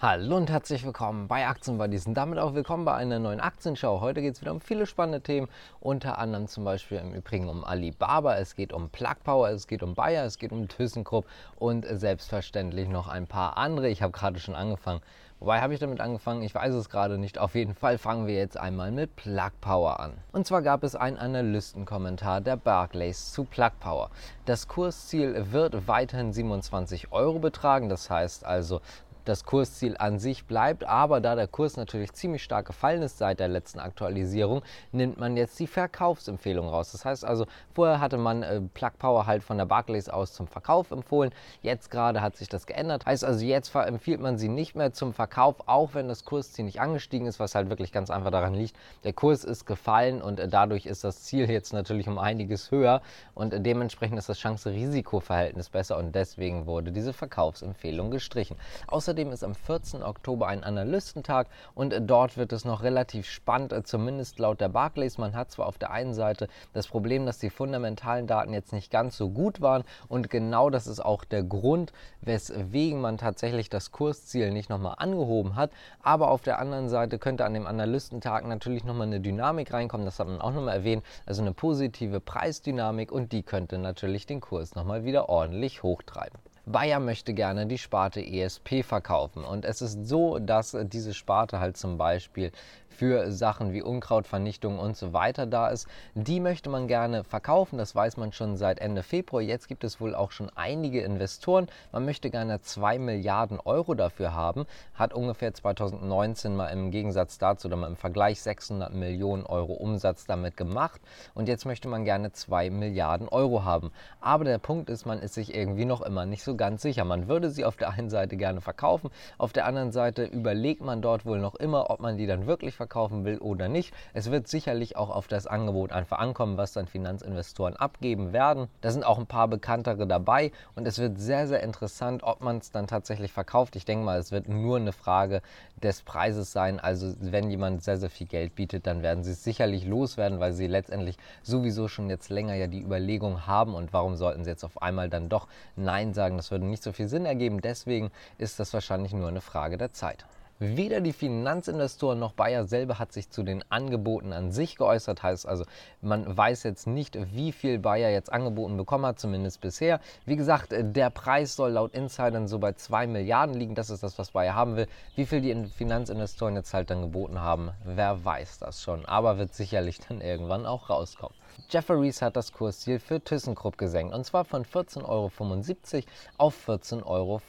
Hallo und herzlich willkommen bei Aktienbuddies und damit auch willkommen bei einer neuen Aktienschau. Heute geht es wieder um viele spannende Themen, unter anderem zum Beispiel im Übrigen um Alibaba, es geht um Plug Power, es geht um Bayer, es geht um ThyssenKrupp und selbstverständlich noch ein paar andere. Ich habe gerade schon angefangen. Wobei habe ich damit angefangen? Ich weiß es gerade nicht. Auf jeden Fall fangen wir jetzt einmal mit Plug Power an. Und zwar gab es einen Analystenkommentar der Barclays zu Plug Power. Das Kursziel wird weiterhin 27 Euro betragen. Das heißt also, das Kursziel an sich bleibt. Aber da der Kurs natürlich ziemlich stark gefallen ist seit der letzten Aktualisierung, nimmt man jetzt die Verkaufsempfehlung raus. Das heißt also, vorher hatte man äh, Plug Power halt von der Barclays aus zum Verkauf empfohlen. Jetzt gerade hat sich das geändert. Heißt also, jetzt empfiehlt man sie nicht mehr zum Verkauf, auch wenn das Kursziel nicht angestiegen ist, was halt wirklich ganz einfach daran liegt. Der Kurs ist gefallen und äh, dadurch ist das Ziel jetzt natürlich um einiges höher und äh, dementsprechend ist das Chance-Risiko-Verhältnis besser und deswegen wurde diese Verkaufsempfehlung gestrichen. Außerdem Außerdem ist am 14. Oktober ein Analystentag und dort wird es noch relativ spannend, zumindest laut der Barclays. Man hat zwar auf der einen Seite das Problem, dass die fundamentalen Daten jetzt nicht ganz so gut waren und genau das ist auch der Grund, weswegen man tatsächlich das Kursziel nicht nochmal angehoben hat. Aber auf der anderen Seite könnte an dem Analystentag natürlich nochmal eine Dynamik reinkommen, das hat man auch nochmal erwähnt, also eine positive Preisdynamik und die könnte natürlich den Kurs nochmal wieder ordentlich hochtreiben. Bayer möchte gerne die Sparte ESP verkaufen. Und es ist so, dass diese Sparte halt zum Beispiel für Sachen wie Unkrautvernichtung und so weiter da ist. Die möchte man gerne verkaufen, das weiß man schon seit Ende Februar. Jetzt gibt es wohl auch schon einige Investoren. Man möchte gerne 2 Milliarden Euro dafür haben, hat ungefähr 2019 mal im Gegensatz dazu oder mal im Vergleich 600 Millionen Euro Umsatz damit gemacht und jetzt möchte man gerne 2 Milliarden Euro haben. Aber der Punkt ist, man ist sich irgendwie noch immer nicht so ganz sicher. Man würde sie auf der einen Seite gerne verkaufen, auf der anderen Seite überlegt man dort wohl noch immer, ob man die dann wirklich verkauft verkaufen will oder nicht. Es wird sicherlich auch auf das Angebot einfach ankommen, was dann Finanzinvestoren abgeben werden. Da sind auch ein paar bekanntere dabei und es wird sehr, sehr interessant, ob man es dann tatsächlich verkauft. Ich denke mal, es wird nur eine Frage des Preises sein. Also wenn jemand sehr, sehr viel Geld bietet, dann werden sie es sicherlich loswerden, weil sie letztendlich sowieso schon jetzt länger ja die Überlegung haben und warum sollten sie jetzt auf einmal dann doch Nein sagen. Das würde nicht so viel Sinn ergeben. Deswegen ist das wahrscheinlich nur eine Frage der Zeit. Weder die Finanzinvestoren noch Bayer selber hat sich zu den Angeboten an sich geäußert. Heißt also, man weiß jetzt nicht, wie viel Bayer jetzt angeboten bekommen hat, zumindest bisher. Wie gesagt, der Preis soll laut Insidern so bei 2 Milliarden liegen. Das ist das, was Bayer haben will. Wie viel die Finanzinvestoren jetzt halt dann geboten haben, wer weiß das schon. Aber wird sicherlich dann irgendwann auch rauskommen. Jefferies hat das Kursziel für ThyssenKrupp gesenkt und zwar von 14,75 Euro auf 14,25 Euro.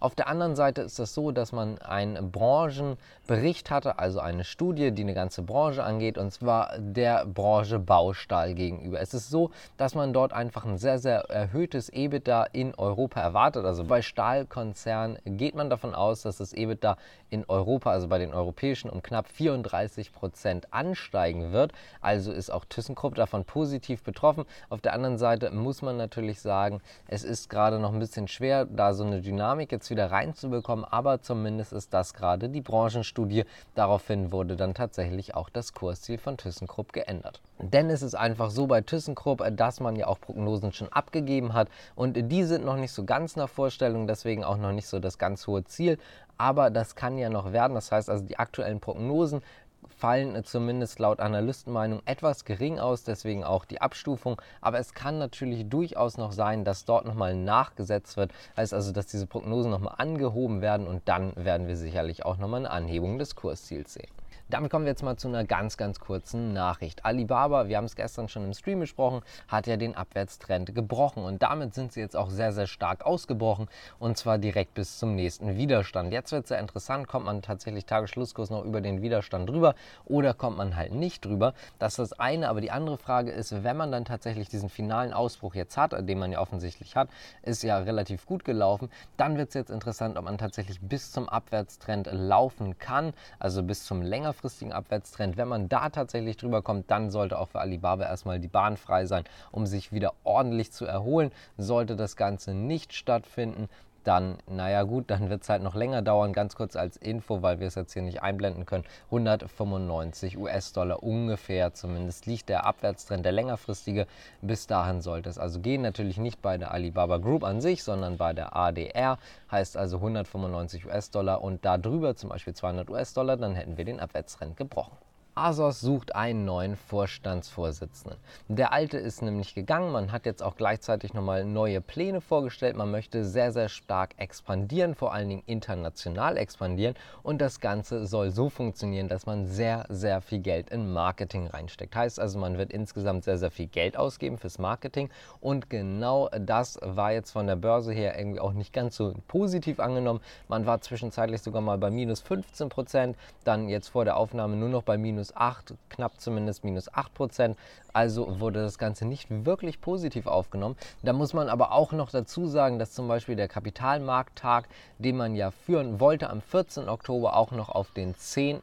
Auf der anderen Seite ist es so, dass man einen Branchenbericht hatte, also eine Studie, die eine ganze Branche angeht und zwar der Branche Baustahl gegenüber. Es ist so, dass man dort einfach ein sehr, sehr erhöhtes EBITDA in Europa erwartet. Also bei Stahlkonzernen geht man davon aus, dass das EBITDA in Europa, also bei den europäischen, um knapp 34 Prozent ansteigen wird. Also ist auch ThyssenKrupp davon positiv betroffen. Auf der anderen Seite muss man natürlich sagen, es ist gerade noch ein bisschen schwer, da so eine Dynamik jetzt wieder reinzubekommen, aber zumindest ist das gerade die Branchenstudie. Daraufhin wurde dann tatsächlich auch das Kursziel von ThyssenKrupp geändert. Denn es ist einfach so bei ThyssenKrupp, dass man ja auch Prognosen schon abgegeben hat und die sind noch nicht so ganz nach Vorstellung, deswegen auch noch nicht so das ganz hohe Ziel. Aber das kann ja noch werden. Das heißt also, die aktuellen Prognosen fallen zumindest laut Analystenmeinung etwas gering aus, deswegen auch die Abstufung. Aber es kann natürlich durchaus noch sein, dass dort nochmal nachgesetzt wird, heißt also, dass diese Prognosen nochmal angehoben werden und dann werden wir sicherlich auch nochmal eine Anhebung des Kursziels sehen. Damit kommen wir jetzt mal zu einer ganz, ganz kurzen Nachricht. Alibaba, wir haben es gestern schon im Stream besprochen, hat ja den Abwärtstrend gebrochen und damit sind sie jetzt auch sehr, sehr stark ausgebrochen und zwar direkt bis zum nächsten Widerstand. Jetzt wird es sehr interessant, kommt man tatsächlich Tagesschlusskurs noch über den Widerstand drüber oder kommt man halt nicht drüber. Das ist das eine, aber die andere Frage ist, wenn man dann tatsächlich diesen finalen Ausbruch jetzt hat, den man ja offensichtlich hat, ist ja relativ gut gelaufen, dann wird es jetzt interessant, ob man tatsächlich bis zum Abwärtstrend laufen kann, also bis zum längerfristigen langfristigen Abwärtstrend. Wenn man da tatsächlich drüber kommt, dann sollte auch für Alibaba erstmal die Bahn frei sein, um sich wieder ordentlich zu erholen. Sollte das Ganze nicht stattfinden, dann, naja gut, dann wird es halt noch länger dauern. Ganz kurz als Info, weil wir es jetzt hier nicht einblenden können. 195 US-Dollar ungefähr zumindest liegt der Abwärtstrend, der längerfristige. Bis dahin sollte es also gehen. Natürlich nicht bei der Alibaba Group an sich, sondern bei der ADR. Heißt also 195 US-Dollar und da drüber zum Beispiel 200 US-Dollar, dann hätten wir den Abwärtstrend gebrochen. Asos sucht einen neuen Vorstandsvorsitzenden. Der alte ist nämlich gegangen. Man hat jetzt auch gleichzeitig nochmal neue Pläne vorgestellt. Man möchte sehr, sehr stark expandieren, vor allen Dingen international expandieren. Und das Ganze soll so funktionieren, dass man sehr, sehr viel Geld in Marketing reinsteckt. Heißt also, man wird insgesamt sehr, sehr viel Geld ausgeben fürs Marketing. Und genau das war jetzt von der Börse her irgendwie auch nicht ganz so positiv angenommen. Man war zwischenzeitlich sogar mal bei minus 15 Prozent, dann jetzt vor der Aufnahme nur noch bei minus minus 8, knapp zumindest minus 8 Prozent. Also wurde das Ganze nicht wirklich positiv aufgenommen. Da muss man aber auch noch dazu sagen, dass zum Beispiel der Kapitalmarkttag, den man ja führen wollte, am 14. Oktober auch noch auf den 10.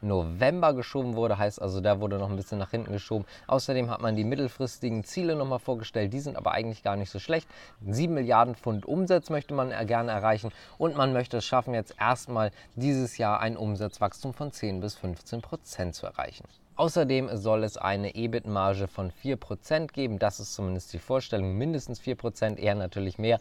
November geschoben wurde. Heißt also, da wurde noch ein bisschen nach hinten geschoben. Außerdem hat man die mittelfristigen Ziele nochmal vorgestellt. Die sind aber eigentlich gar nicht so schlecht. 7 Milliarden Pfund Umsatz möchte man gerne erreichen und man möchte es schaffen, jetzt erstmal dieses Jahr ein Umsatzwachstum von 10 bis 15 Prozent zu erreichen. Außerdem soll es eine EBIT-Marge von 4% geben. Das ist zumindest die Vorstellung. Mindestens 4%, eher natürlich mehr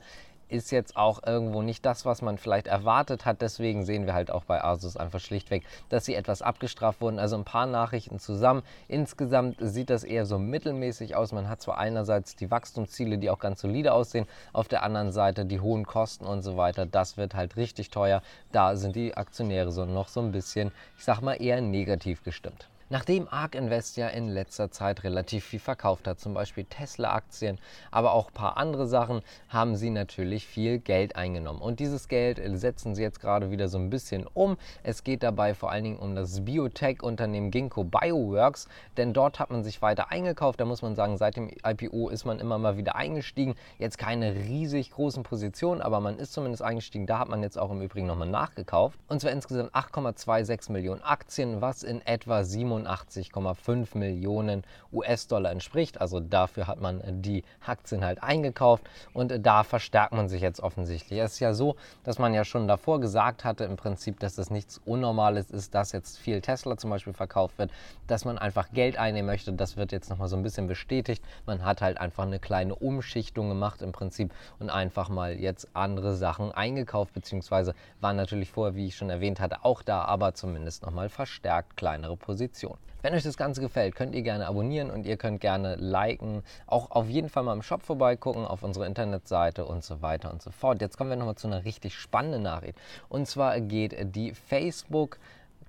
ist jetzt auch irgendwo nicht das, was man vielleicht erwartet hat. Deswegen sehen wir halt auch bei Asus einfach schlichtweg, dass sie etwas abgestraft wurden. Also ein paar Nachrichten zusammen. Insgesamt sieht das eher so mittelmäßig aus. Man hat zwar einerseits die Wachstumsziele, die auch ganz solide aussehen, auf der anderen Seite die hohen Kosten und so weiter. Das wird halt richtig teuer. Da sind die Aktionäre so noch so ein bisschen, ich sag mal, eher negativ gestimmt. Nachdem ARK Invest ja in letzter Zeit relativ viel verkauft hat, zum Beispiel Tesla-Aktien, aber auch ein paar andere Sachen, haben sie natürlich viel Geld eingenommen. Und dieses Geld setzen sie jetzt gerade wieder so ein bisschen um. Es geht dabei vor allen Dingen um das Biotech-Unternehmen Ginkgo Bioworks, denn dort hat man sich weiter eingekauft. Da muss man sagen, seit dem IPO ist man immer mal wieder eingestiegen. Jetzt keine riesig großen Positionen, aber man ist zumindest eingestiegen. Da hat man jetzt auch im Übrigen nochmal nachgekauft. Und zwar insgesamt 8,26 Millionen Aktien, was in etwa 7 87,5 Millionen US-Dollar entspricht. Also dafür hat man die Aktien halt eingekauft und da verstärkt man sich jetzt offensichtlich. Es ist ja so, dass man ja schon davor gesagt hatte, im Prinzip, dass es nichts Unnormales ist, dass jetzt viel Tesla zum Beispiel verkauft wird, dass man einfach Geld einnehmen möchte. Das wird jetzt nochmal so ein bisschen bestätigt. Man hat halt einfach eine kleine Umschichtung gemacht im Prinzip und einfach mal jetzt andere Sachen eingekauft, beziehungsweise waren natürlich vorher, wie ich schon erwähnt hatte, auch da, aber zumindest nochmal verstärkt kleinere Positionen. Information. Wenn euch das Ganze gefällt, könnt ihr gerne abonnieren und ihr könnt gerne liken. Auch auf jeden Fall mal im Shop vorbeigucken, auf unserer Internetseite und so weiter und so fort. Jetzt kommen wir nochmal zu einer richtig spannenden Nachricht. Und zwar geht die Facebook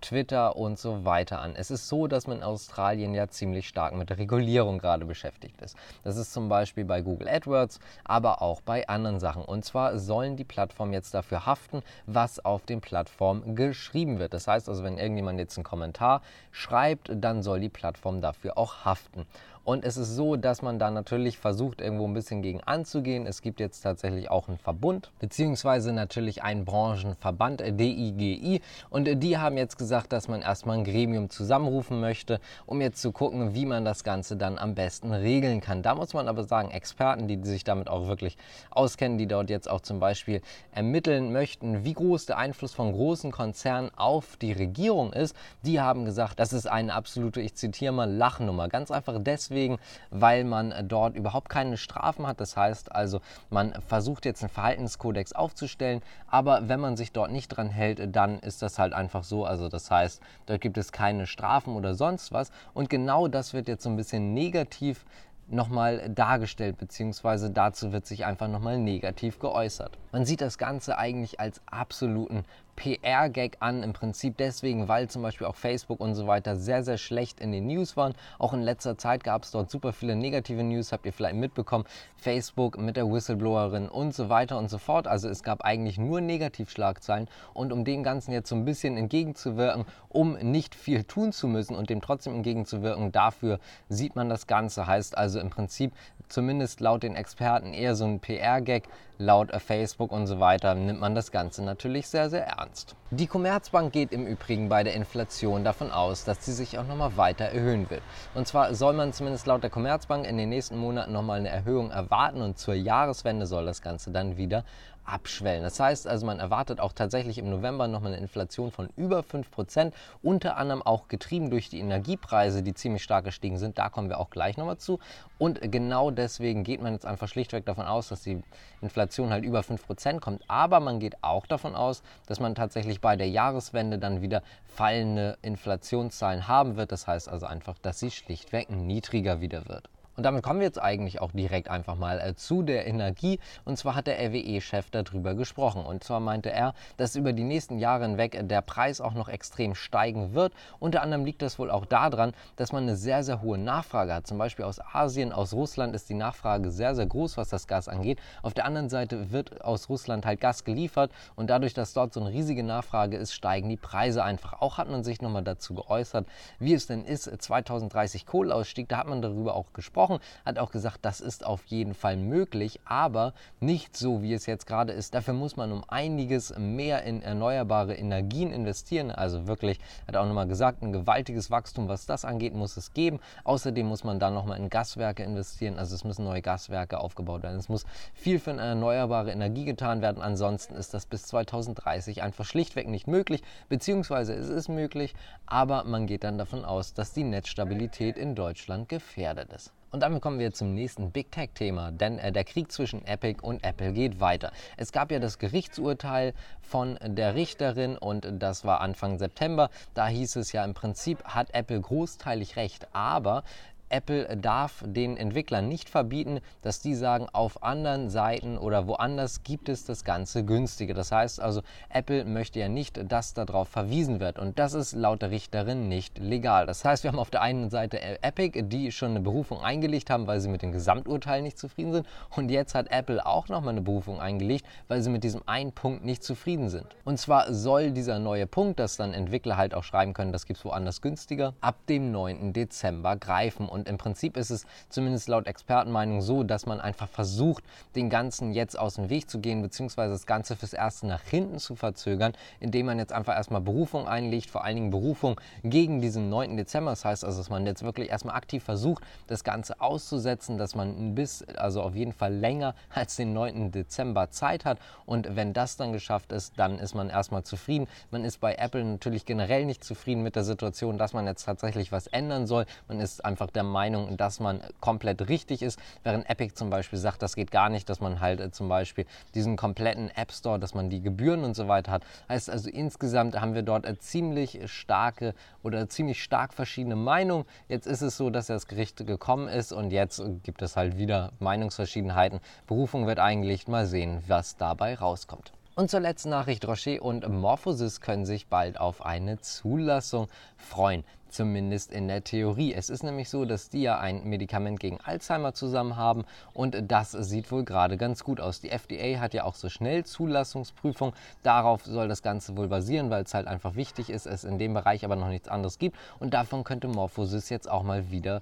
Twitter und so weiter an. Es ist so, dass man in Australien ja ziemlich stark mit der Regulierung gerade beschäftigt ist. Das ist zum Beispiel bei Google AdWords, aber auch bei anderen Sachen. Und zwar sollen die Plattformen jetzt dafür haften, was auf den Plattformen geschrieben wird. Das heißt also, wenn irgendjemand jetzt einen Kommentar schreibt, dann soll die Plattform dafür auch haften. Und es ist so, dass man da natürlich versucht, irgendwo ein bisschen gegen anzugehen. Es gibt jetzt tatsächlich auch einen Verbund, beziehungsweise natürlich einen Branchenverband, DIGI. Äh, Und äh, die haben jetzt gesagt, dass man erstmal ein Gremium zusammenrufen möchte, um jetzt zu gucken, wie man das Ganze dann am besten regeln kann. Da muss man aber sagen, Experten, die sich damit auch wirklich auskennen, die dort jetzt auch zum Beispiel ermitteln möchten, wie groß der Einfluss von großen Konzernen auf die Regierung ist, die haben gesagt, das ist eine absolute, ich zitiere mal, Lachnummer. Ganz einfach deswegen, deswegen, weil man dort überhaupt keine Strafen hat. Das heißt also, man versucht jetzt einen Verhaltenskodex aufzustellen, aber wenn man sich dort nicht dran hält, dann ist das halt einfach so. Also das heißt, dort gibt es keine Strafen oder sonst was. Und genau das wird jetzt so ein bisschen negativ nochmal dargestellt, beziehungsweise dazu wird sich einfach nochmal negativ geäußert. Man sieht das Ganze eigentlich als absoluten PR-Gag an, im Prinzip deswegen, weil zum Beispiel auch Facebook und so weiter sehr, sehr schlecht in den News waren. Auch in letzter Zeit gab es dort super viele negative News, habt ihr vielleicht mitbekommen. Facebook mit der Whistleblowerin und so weiter und so fort. Also es gab eigentlich nur Negativschlagzeilen und um dem Ganzen jetzt so ein bisschen entgegenzuwirken, um nicht viel tun zu müssen und dem trotzdem entgegenzuwirken, dafür sieht man das Ganze. Heißt also im Prinzip, zumindest laut den Experten, eher so ein PR-Gag. Laut Facebook und so weiter nimmt man das Ganze natürlich sehr, sehr ernst. Die Commerzbank geht im Übrigen bei der Inflation davon aus, dass sie sich auch nochmal weiter erhöhen wird. Und zwar soll man zumindest laut der Commerzbank in den nächsten Monaten nochmal eine Erhöhung erwarten und zur Jahreswende soll das Ganze dann wieder abschwellen. Das heißt also, man erwartet auch tatsächlich im November nochmal eine Inflation von über 5%, unter anderem auch getrieben durch die Energiepreise, die ziemlich stark gestiegen sind. Da kommen wir auch gleich nochmal zu. Und genau deswegen geht man jetzt einfach schlichtweg davon aus, dass die Inflation halt über 5% kommt. Aber man geht auch davon aus, dass man tatsächlich bei der Jahreswende dann wieder fallende Inflationszahlen haben wird. Das heißt also einfach, dass sie schlichtweg niedriger wieder wird. Und damit kommen wir jetzt eigentlich auch direkt einfach mal äh, zu der Energie. Und zwar hat der RWE-Chef darüber gesprochen. Und zwar meinte er, dass über die nächsten Jahre hinweg der Preis auch noch extrem steigen wird. Unter anderem liegt das wohl auch daran, dass man eine sehr, sehr hohe Nachfrage hat. Zum Beispiel aus Asien, aus Russland ist die Nachfrage sehr, sehr groß, was das Gas angeht. Auf der anderen Seite wird aus Russland halt Gas geliefert. Und dadurch, dass dort so eine riesige Nachfrage ist, steigen die Preise einfach. Auch hat man sich nochmal dazu geäußert, wie es denn ist, 2030 Kohleausstieg. Da hat man darüber auch gesprochen gesprochen, hat auch gesagt, das ist auf jeden Fall möglich, aber nicht so, wie es jetzt gerade ist. Dafür muss man um einiges mehr in erneuerbare Energien investieren. Also wirklich, hat auch nochmal gesagt, ein gewaltiges Wachstum, was das angeht, muss es geben. Außerdem muss man dann nochmal in Gaswerke investieren. Also es müssen neue Gaswerke aufgebaut werden. Es muss viel für eine erneuerbare Energie getan werden. Ansonsten ist das bis 2030 einfach schlichtweg nicht möglich, beziehungsweise es ist möglich, aber man geht dann davon aus, dass die Netzstabilität in Deutschland gefährdet ist. Und damit kommen wir zum nächsten Big Tech-Thema, denn äh, der Krieg zwischen Epic und Apple geht weiter. Es gab ja das Gerichtsurteil von der Richterin und das war Anfang September. Da hieß es ja im Prinzip, hat Apple großteilig recht, aber Apple darf den Entwicklern nicht verbieten, dass die sagen, auf anderen Seiten oder woanders gibt es das Ganze günstiger. Das heißt also, Apple möchte ja nicht, dass darauf verwiesen wird. Und das ist laut der Richterin nicht legal. Das heißt, wir haben auf der einen Seite Epic, die schon eine Berufung eingelegt haben, weil sie mit dem Gesamturteil nicht zufrieden sind. Und jetzt hat Apple auch nochmal eine Berufung eingelegt, weil sie mit diesem einen Punkt nicht zufrieden sind. Und zwar soll dieser neue Punkt, dass dann Entwickler halt auch schreiben können, das gibt es woanders günstiger, ab dem 9. Dezember greifen. Im Prinzip ist es zumindest laut Expertenmeinung so, dass man einfach versucht, den Ganzen jetzt aus dem Weg zu gehen, beziehungsweise das Ganze fürs Erste nach hinten zu verzögern, indem man jetzt einfach erstmal Berufung einlegt, vor allen Dingen Berufung gegen diesen 9. Dezember. Das heißt also, dass man jetzt wirklich erstmal aktiv versucht, das Ganze auszusetzen, dass man bis, also auf jeden Fall länger als den 9. Dezember Zeit hat. Und wenn das dann geschafft ist, dann ist man erstmal zufrieden. Man ist bei Apple natürlich generell nicht zufrieden mit der Situation, dass man jetzt tatsächlich was ändern soll. Man ist einfach der Meinung, dass man komplett richtig ist, während Epic zum Beispiel sagt, das geht gar nicht, dass man halt äh, zum Beispiel diesen kompletten App Store, dass man die Gebühren und so weiter hat. Heißt also insgesamt haben wir dort eine ziemlich starke oder ziemlich stark verschiedene Meinungen. Jetzt ist es so, dass das Gericht gekommen ist und jetzt gibt es halt wieder Meinungsverschiedenheiten. Berufung wird eingelegt, mal sehen, was dabei rauskommt. Und zur letzten Nachricht, Rocher und Morphosis können sich bald auf eine Zulassung freuen. Zumindest in der Theorie. Es ist nämlich so, dass die ja ein Medikament gegen Alzheimer zusammen haben und das sieht wohl gerade ganz gut aus. Die FDA hat ja auch so schnell Zulassungsprüfung. Darauf soll das Ganze wohl basieren, weil es halt einfach wichtig ist, es in dem Bereich aber noch nichts anderes gibt und davon könnte Morphosis jetzt auch mal wieder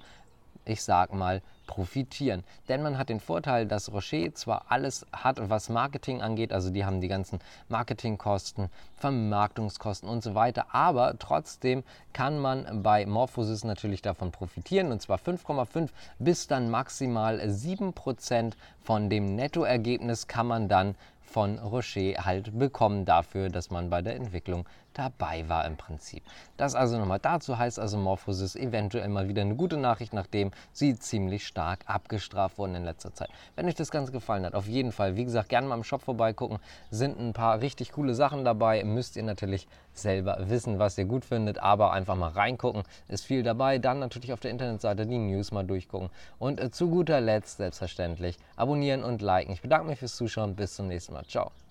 ich sag mal, profitieren. Denn man hat den Vorteil, dass Rocher zwar alles hat, was Marketing angeht, also die haben die ganzen Marketingkosten, Vermarktungskosten und so weiter, aber trotzdem kann man bei Morphosis natürlich davon profitieren und zwar 5,5 bis dann maximal 7% von dem Nettoergebnis kann man dann von Rocher halt bekommen dafür, dass man bei der Entwicklung dabei war im Prinzip. Das also nochmal dazu heißt also Morphosis eventuell mal wieder eine gute Nachricht, nachdem sie ziemlich stark abgestraft wurden in letzter Zeit. Wenn euch das Ganze gefallen hat, auf jeden Fall, wie gesagt, gerne mal im Shop vorbeigucken. Sind ein paar richtig coole Sachen dabei. Müsst ihr natürlich selber wissen, was ihr gut findet, aber einfach mal reingucken. Ist viel dabei. Dann natürlich auf der Internetseite die News mal durchgucken. Und äh, zu guter Letzt, selbstverständlich, abonnieren und liken. Ich bedanke mich fürs Zuschauen. Bis zum Mal. Ciao.